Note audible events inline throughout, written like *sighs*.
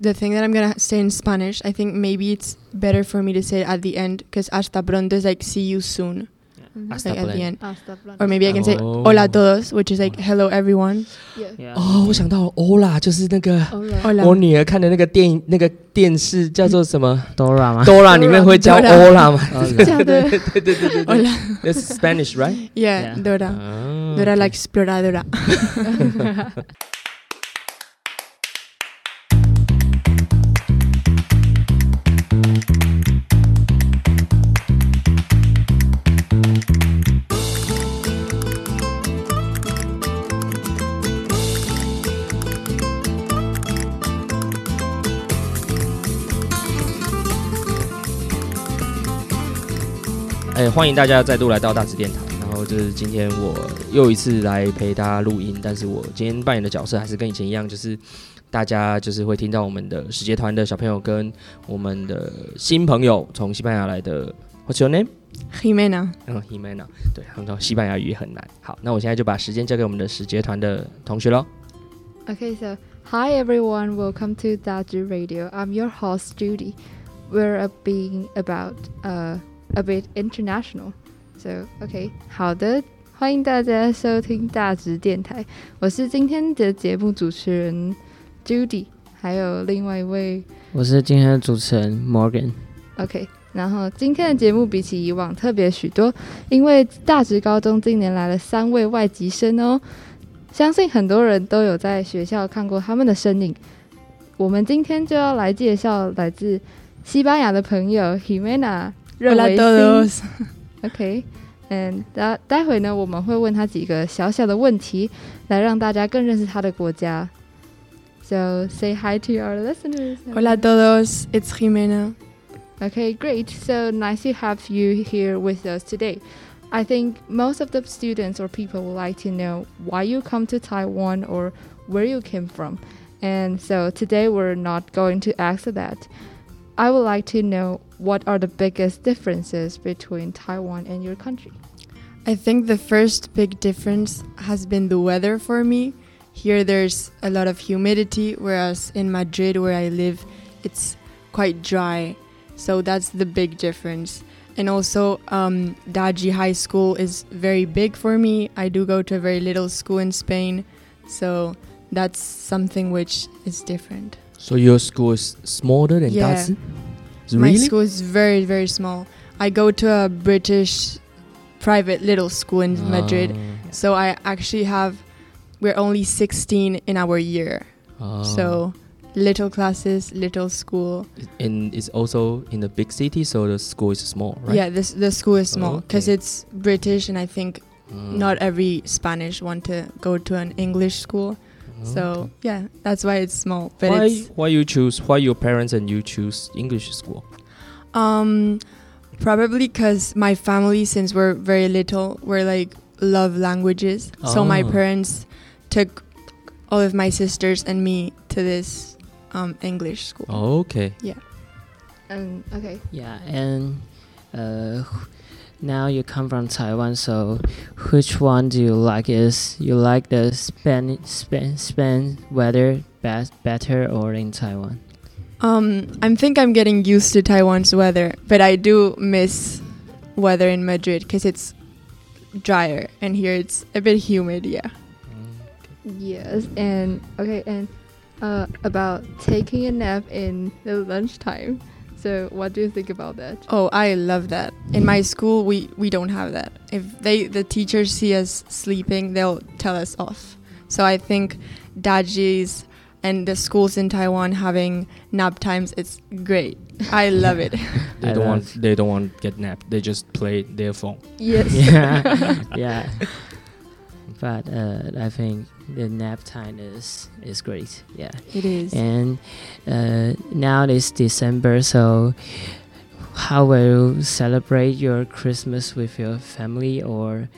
the thing that I'm gonna say in Spanish, I think maybe it's better for me to say it at the end because hasta pronto is like see you soon, Mhm. Hasta like at the pronto. end. Hasta pronto. Or maybe I can say Oh. hola a todos, which is like hello everyone. Yeah. Yeah.哦，我想到了欧啦，就是那个 Hola. 我 Hola. 女儿看的那个电影，那个电视叫做什么 *laughs* Dora *laughs* 吗？ ？Dora 里*laughs* 面会教 Dora 欧啦嘛？哦这样的。对对对对对 Hola. ，That's Spanish, right？ Yeah, Yeah. Dora. 啊 Dora la exploradora. 欢迎大家再度来到大直电台。然后就是今天我又一次来陪大家录音，但是我今天扮演的角色还是跟以前一样，就是大家就是会听到我们的使节团的小朋友跟我们的新朋友从西班牙来的。What's *laughs* your name? Himena 嗯，Himena。对，很多西班牙语也很难。好，那我现在就把时间交给我们的使节团的同学喽。Okay, so hi everyone, welcome to Daju Radio. I'm your host Judy. We're uh, being about uh, a bit international. So okay, 好的，欢迎大家收听大直电台，我是今天的节目主持人 Judy，还有另外一位我是今天的主持人 Morgan。OK，然后今天的节目比起以往特别许多，因为大直高中今年来了三位外籍生哦，相信很多人都有在学校看过他们的身影。我们今天就要来介绍来自西班牙的朋友 Jimena 认 Hola 为 a 心 todos. OK，嗯，待待会呢，我们会问他几个小小的问题，来让大家更认识他的国家。So *laughs* say hi to our listeners. Hola a todos. It's Jimena. Okay, great. So nice to have you here with us today. I think most of the students or people would like to know why you come to Taiwan or where you came from. And so today we're not going to ask that. I would like to know what are the biggest differences between Taiwan and your country. I think the first big difference has been the weather for me. Here there's a lot of humidity, whereas in Madrid, where I live, it's quite dry. So that's the big difference. And also, um, Dazhi High School is very big for me. I do go to a very little school in Spain, so that's something which is different. So your school is smaller than Yeah. Dazhi? My Really? school is very, very small. I go to a British private little school in Madrid. Ah. So I actually have, we're only 16 in our year. Ah. So little classes, little school. and it's also in a big city, so the school is small, right? Yeah, this the school is small because Okay. it's British, and I think Mm. not every Spanish want to go to an English school. So yeah, that's why it's small. But why it's why you choose why your parents and you choose English school? um probably because my family, since we're very little, we're like love languages. So my Oh. parents took all of my sisters and me to this um, English school. okay. Yeah. Um, okay. Yeah, and uh, now you come from Taiwan, so which one do you like? Is you like the Spain Spain Spain weather best better or in Taiwan? Um, I think I'm getting used to Taiwan's weather, but I do miss weather in Madrid because it's drier, and here it's a bit humid. Yeah. Yes, and okay, and uh, about taking a nap in the lunchtime. So, what do you think about that? Oh, I love that. In my school, we we don't have that. If they the teachers see us sleeping, they'll tell us off. So I think Dazhi's and the schools in Taiwan having nap times, it's great. I love it. *laughs* They I don't love- want they don't want to get napped. They just play their phone. Yes. *laughs* *laughs* yeah, yeah. But uh, I think the nap time is is great. Yeah. It is. And uh, now it's December, so how will you celebrate your Christmas with your family, or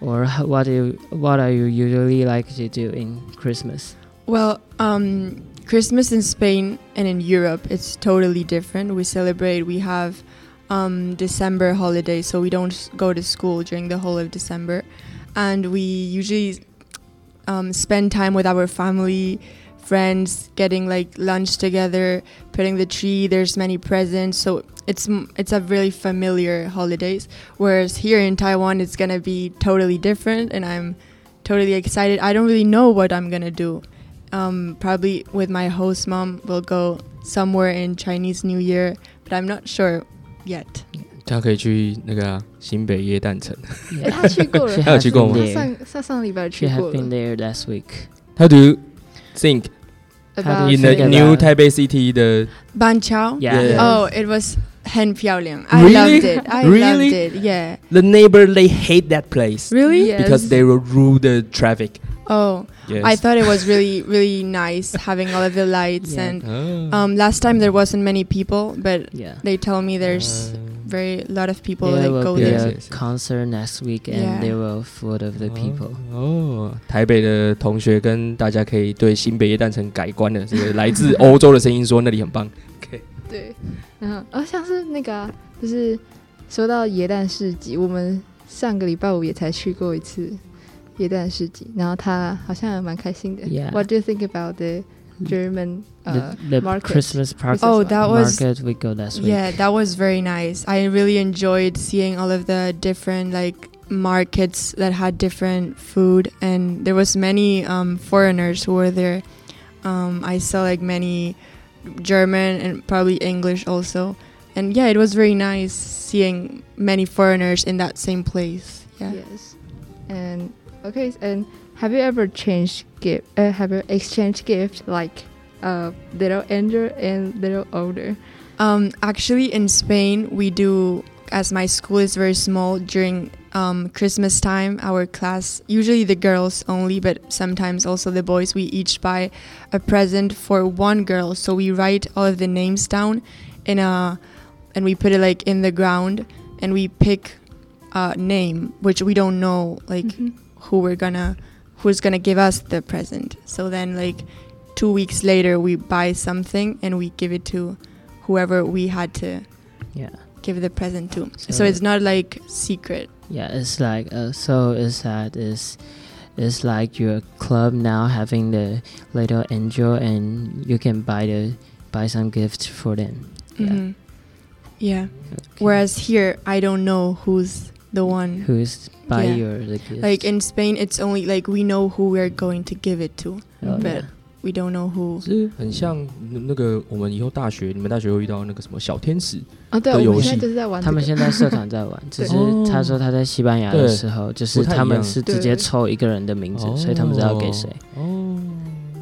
or what do you, what are you usually like to do in Christmas? Well, um, Christmas in Spain and in Europe, it's totally different. We celebrate, we have um, December holiday, so we don't go to school during the whole of December. And we usually um, spend time with our family, friends, getting like lunch together, putting the tree. There's many presents, so it's it's a really familiar holidays. Whereas here in Taiwan, it's gonna be totally different, and I'm totally excited. I don't really know what I'm gonna do. Um, probably with my host mom, we'll go somewhere in Chinese New Year, but I'm not sure yet. 他可以去那个、啊、新北耶诞城。哎，他去过了 She，还有 has 去过 been 吗他 there. 上上上礼拜 She 去 had 过 been 了。 there last week. How do you think How About do you in the think new about- Taipei City 的 Ban Chao. Yeah. Yeah. Oh, it was 很漂亮. I Really? loved it. I Really? loved it. Yeah. the neighbor they hate that place Really? Yes. because they will rule the traffic. Oh, Yes. I thought it was really, really nice having all of the lights Yeah. and Oh. um, last time there wasn't many people, but Yeah. they tell me there's Uh, Very lot of people there that will go be there. a concert next week, and Yeah. they will full of the people. 哦，台北的同学跟大家可以对新北耶诞城改观了。这个来自欧洲的声音说那里很棒。OK，对，然后哦，像是那个、啊，就是说到耶诞市集，我们上个礼拜五也才去过一次耶诞市集，然后他好像蛮开心的。Yeah. What do you think about the German uh, the the market? Christmas park Oh, that was market we go last week. yeah, that was very nice. I really enjoyed seeing all of the different like markets that had different food, and there was many um, foreigners who were there. Um, I saw like many German and probably English also, and yeah, it was very nice seeing many foreigners in that same place. Yeah. Yes. And okay, and have you ever changed gift? Uh, have you exchanged gift like uh, little younger and little older? Um, actually, in Spain, we do, as my school is very small, during um, Christmas time, our class, usually the girls only, but sometimes also the boys, we each buy a present for one girl. So we write all of the names down in a, and we put it like in the ground, and we pick a name, which we don't know, like Mhm. who we're gonna, who's gonna give us the present. So then, like, two weeks later, we buy something and we give it to whoever we had to Yeah. give the present to. So, So- it's not like secret. Yeah, it's like uh, so. Is that is it's like your club now having the little angel, and you can buy the buy some gifts for them. Yeah. Mhm. Yeah. Okay. Whereas here, I don't know who's the one. who's buy Yeah. your the gift? Like in Spain, it's only like we know who we're going to give it to. Oh, but- yeah. We don't know who. 是很像那个我们以后大学，你们大学会遇到那个什么小天使，哦，对，的游我们现在戏就是在玩、这个。他们现在社团在玩，只是哦他说他在西班牙的时候，就是不太一样他们是直接对抽一个人的名字，所以他们知道给谁。哦，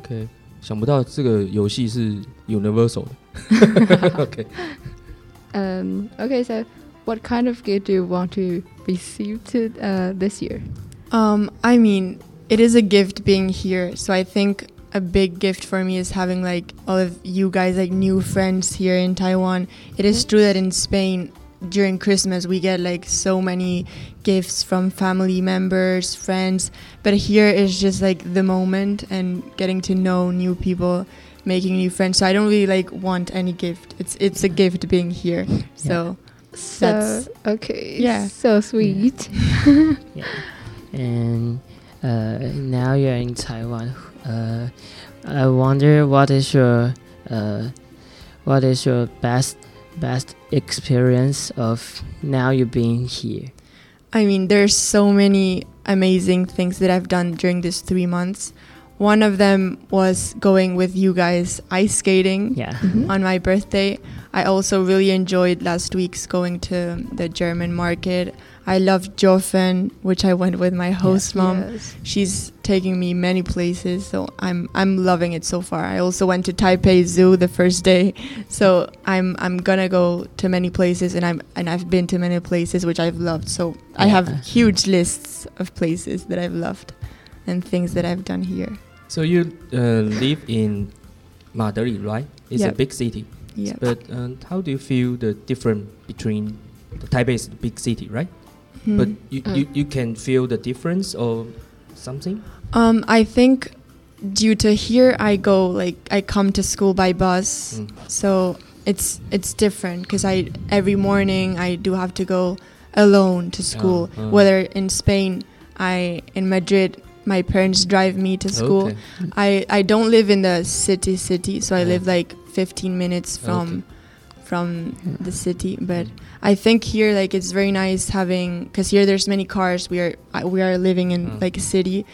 OK，想不到这个游戏是 Universal 的。OK， Um, okay, so *laughs* *laughs* what kind of gift do you want to receive to uh, this year? Um, I mean, it is a gift being here. So I think a big gift for me is having like all of you guys like new friends here in Taiwan. It is Mhm. true that in Spain during Christmas we get like so many gifts from family members, friends, but here is just like the moment and getting to know new people, making new friends. So I don't really like want any gift. It's it's a gift being here. So So That's- okay, yeah. so sweet. *laughs* Yeah. And uh, now you're in Taiwan. Uh, I wonder what is your uh, what is your best best experience of now you being here? I mean, there's so many amazing things that I've done during these three months. One of them was going with you guys ice skating Yeah. Mhm. on my birthday. I also really enjoyed last week's going to the German market. I loved Jiufen, which I went with my host mom. Yes. She's taking me many places, so I'm I'm loving it so far. I also went to Taipei Zoo the first day, so I'm I'm gonna go to many places, and I'm and I've been to many places which I've loved. So I have huge lists of places that I've loved, and things that I've done here. So you uh, live in Madrid, right? It's a big city. Yeah. But um, how do you feel the difference between the Taipei is a big city, right? Hmm. But you, Mm. you, you can feel the difference or something? Um, I think due to here, I go like I come to school by bus, Mm. so it's it's different because I every morning I do have to go alone to school. uh. Whether in Spain, I in Madrid, my parents drive me to school. Okay. I I don't live in the city city, so I live like 15 minutes from Okay. from the city. But I think here like it's very nice having because here there's many cars. We are I- we are living in Mm. like a city,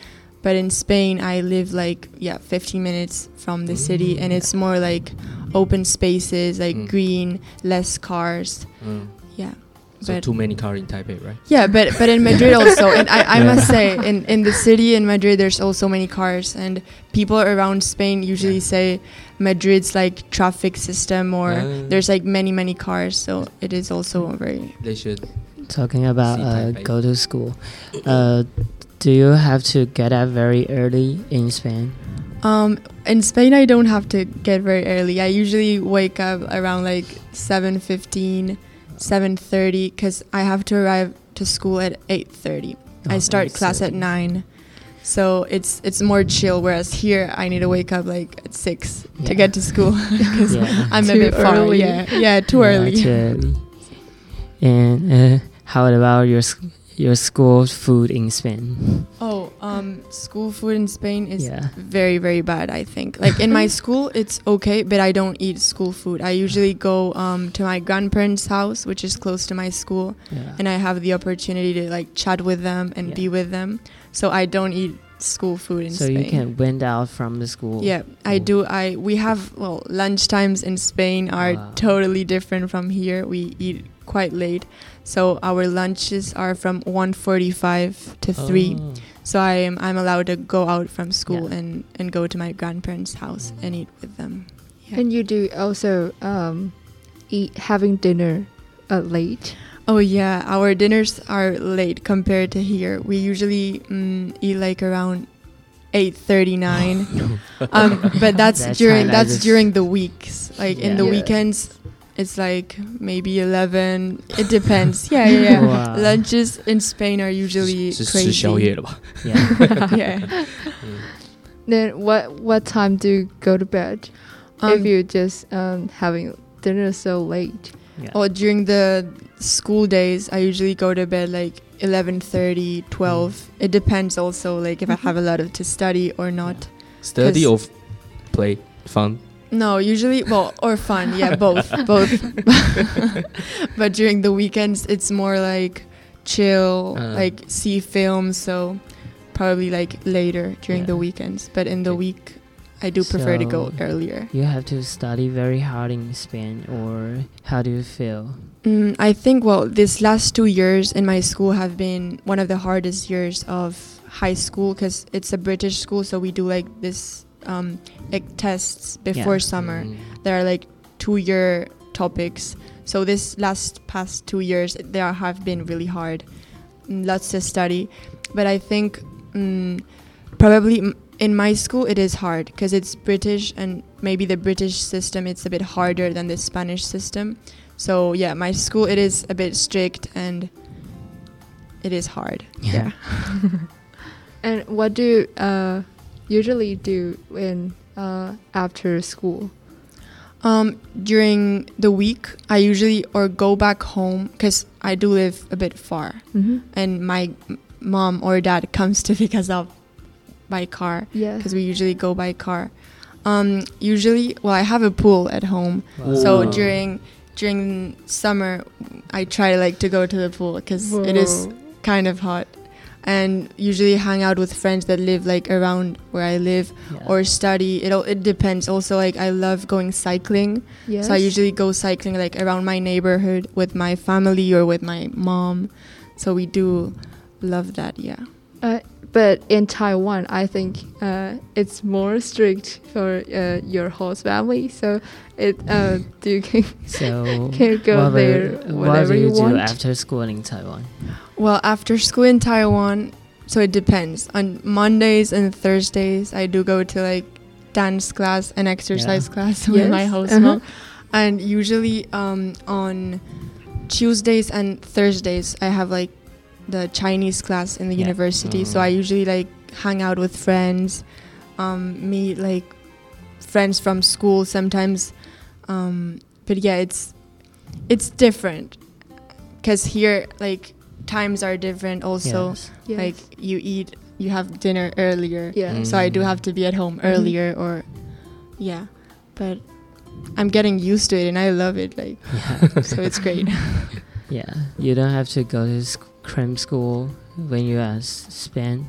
but in Spain I live like yeah 15 minutes from the city, and Mm. it's more like open spaces, like Mm. green, less cars. Mm. Yeah. So But- too many cars in Taipei, right? Yeah, but but in Madrid also, and I, I Yeah. must say, in, in the city in Madrid, there's also many cars, and people around Spain usually Yeah. say Madrid's like traffic system, or there's like many many cars, so it is also very. They should. Talking about uh, go to school, uh, do you have to get up very early in Spain? Um, in Spain, I don't have to get very early. I usually wake up around like 7.15, 7.30, because I have to arrive to school at 8.30. I Oh, start class at 9. So it's it's more chill, whereas here I need to wake up like at 6 to get to school *laughs* because Yeah. I'm a bit far. early. Yeah, yeah, too Yeah, early. too early. And uh, how about your s- your school food in Spain? Oh, um, school food in Spain is Yeah. very very bad. I think. Like in my *laughs* school, it's okay, but I don't eat school food. I usually go um, to my grandparents' house, which is close to my school, Yeah. and I have the opportunity to like chat with them and Yeah. be with them. So I don't eat school food in so Spain. So you can went out from the school. Yeah, I do. I we have well lunch times in Spain are Wow. totally different from here. We eat quite late, so our lunches are from 1.45 to three. Oh. So I am I'm allowed to go out from school Yeah. and and go to my grandparents' house and eat with them. Yeah. And you do also um, eat having dinner uh, late. Oh yeah, our dinners are late compared to here. We usually mm, eat like around 8:39. *laughs* um, but *laughs* that's, That's during that's during the weeks. Like in the Yeah. weekends, it's like maybe 11 it depends. Yeah yeah, yeah. *laughs* Wow. lunches in spain are usually crazy. *laughs* yeah. *laughs* Yeah. Then what what time do you go to bed? Um, if you're just um, having dinner so late. Yeah. or during the school days i usually go to bed like 11:30 12 mm. it depends also like if i mm-hmm. have a lot of to study or not. Yeah. study or play fun. No, usually well or fun, yeah, both, *laughs* both. *laughs* but during the weekends, it's more like chill, Uh. like see films. So probably like later during the weekends. But in the week, I do prefer to go earlier. You have to study very hard in Spain, or how do you feel? Mm, I think well, this last two years in my school have been one of the hardest years of high school because it's a British school, so we do like this um, like tests before Yeah. summer. Mm. There are like two-year topics. So this last past two years, there have been really hard. Mm, Lots to study, but I think mm, probably in my school it is hard because it's British and maybe the British system it's a bit harder than the Spanish system. So yeah, my school it is a bit strict and it is hard. Yeah. *laughs* And what do uh, usually do in uh, after school? Um, during the week, I usually or go back home because I do live a bit far, Mm-hmm. and my mom or dad *laughs* comes to pick us up by car Yeah. because we usually go by car. Um, usually, well, I have a pool at home, Wow. so during during summer, I try like to go to the pool because it is kind of hot, and usually hang out with friends that live like around where I live Yeah. or study. It all it depends. Also, like I love going cycling. Yes. So I usually go cycling like around my neighborhood with my family or with my mom. So we do love that, yeah. Uh, but in Taiwan, I think uh, it's more strict for uh, your host family. So it uh, *laughs* do you can, so *laughs* can go what will- there what do you, you do want? after school in Taiwan? Well, after school in Taiwan, so it depends. On Mondays and Thursdays, I do go to like dance class and exercise Yeah. class with my Yes, host uh-huh. mom. And usually um, on Tuesdays and Thursdays, I have like the Chinese class in the Yeah. university. So Mm. I usually like hang out with friends, um, meet like friends from school sometimes. Um, but yeah, it's it's different because here like times are different. Also, Yes. Yes. like you eat you have dinner earlier. Yeah. Mm. So I do have to be at home earlier or yeah. But I'm getting used to it and I love it like Yeah. *laughs* so it's great. *laughs* yeah. You don't have to go to sc- cram school when you are s- Spain.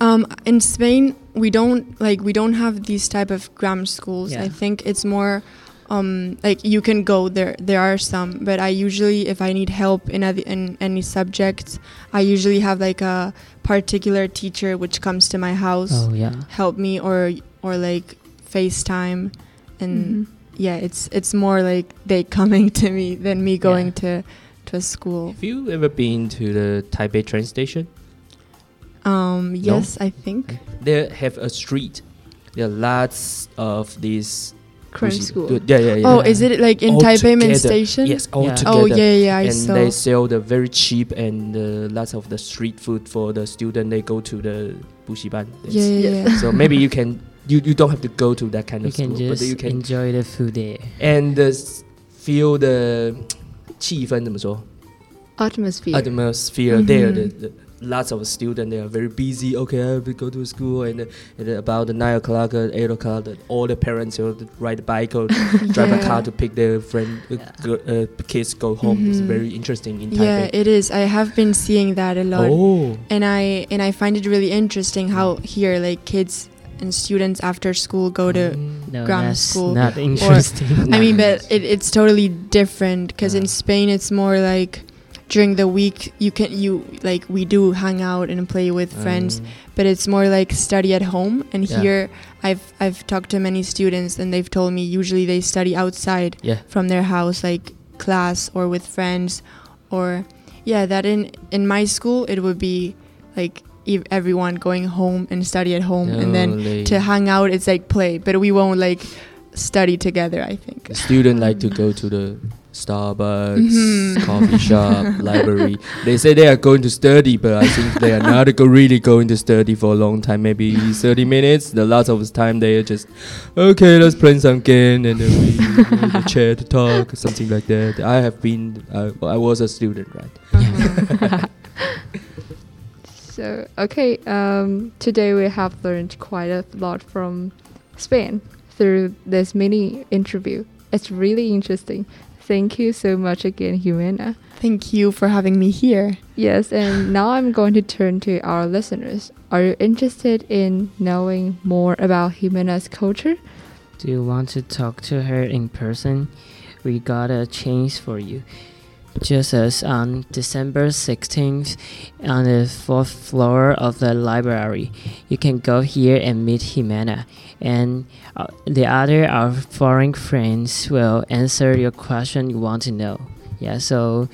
Um, in Spain, we don't like we don't have these type of grammar schools. Yeah. I think it's more um, like you can go there. There are some, but I usually, if I need help in, other, in any subject, I usually have like a particular teacher which comes to my house, Oh yeah. help me, or or like FaceTime, and Mhm. yeah, it's it's more like they *laughs* coming to me than me going Yeah. to to a school. Have you ever been to the Taipei train station? Um, yes, I think. They have a street. There are lots of these Cram school. Yeah, yeah, yeah. Oh, is it like in All Taipei Main. Station? Yes, all Yeah. together. Oh yeah, yeah, I and saw. they sell the very cheap and uh, lots of the street food for the student. They go to the bushiban. yeah, yeah, yeah. So maybe you can you, you don't have to go to that kind You of can school, but you can enjoy the food there. and uh, feel the 气氛怎么说 Atmosphere. atmosphere there. The, Mhm. the, lots of students they are very busy. Okay, I have to go to school and, uh, and about the nine o'clock, uh, eight o'clock, the, all the parents will ride a *laughs* bike or drive a car Yeah. to pick their friend uh, Yeah. go, uh, kids go home. It's Mhm. very interesting in Taipei. Yeah, it is. I have been seeing that a lot, oh, and I and I find it really interesting how here like kids and students after school go to. Mm. No, Grammar that's school. not interesting. I mean, *laughs* but it, it's totally different because in Spain it's more like during the week you can you like we do hang out and play with friends, Um, but it's more like study at home. And Yeah. here I've I've talked to many students and they've told me usually they study outside yeah. from their house like class or with friends or yeah that in in my school it would be like everyone going home and study at home and then to hang out it's like play but we won't like study together i think student like to go to the Starbucks, Mhm. coffee shop, *laughs* library. They say they are going to study, but I think they are not go- really going to study for a long time. Maybe 30 minutes. The lots of time they are just, okay, let's play some game and then we *laughs* in the chair to talk, something like that. I have been, uh, I was a student, right? *laughs* So, okay, um, today we have learned quite a lot from Spain through this mini interview. It's really interesting. Thank you so much again, Jimena. thank you for having me here Yes, and *sighs* now I'm going to turn to our listeners. Are you interested in knowing more about Jimena's culture? Do you want to talk to her in person? We got a chance for you. Just as on December 16th on the fourth floor of the library, you can go here and meet Jimena, and uh, the other our foreign friends will answer your question you want to know. Yeah, so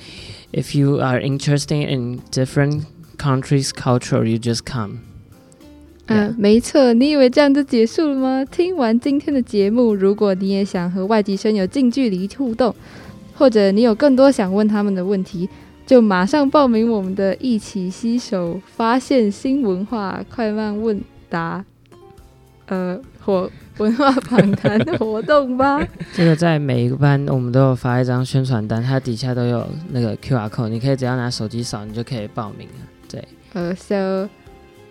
if you are interested in different countries' culture, you just come. 嗯、没错，你以为这样就结束了吗？听完今天的节目，如果你也想和外籍生有近距离互动， 或者你有更多想问他们的问题，就马上报名我们的“一起携手发现新文化快慢问答”呃活文化访谈活动吧。这个在每一个班我们都有发一张宣传单，它底下都有那个 QR code，你可以只要拿手机扫，你就可以报名了。对，Uh, so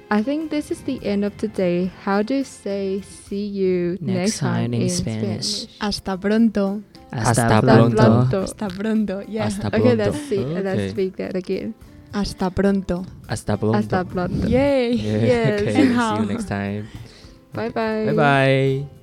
I think this is the end of today. How do you say see you Next next, time, time in in Spanish. Spanish? hasta pronto Hasta Hasta pronto. pronto. hasta pronto yeah Hasta Okay, pronto. let's see. Okay. Let's speak that again. hasta pronto Hasta pronto. Hasta pronto. yay Yeah, *laughs* Yes. okay. See you *laughs* next time. Bye bye. Bye bye.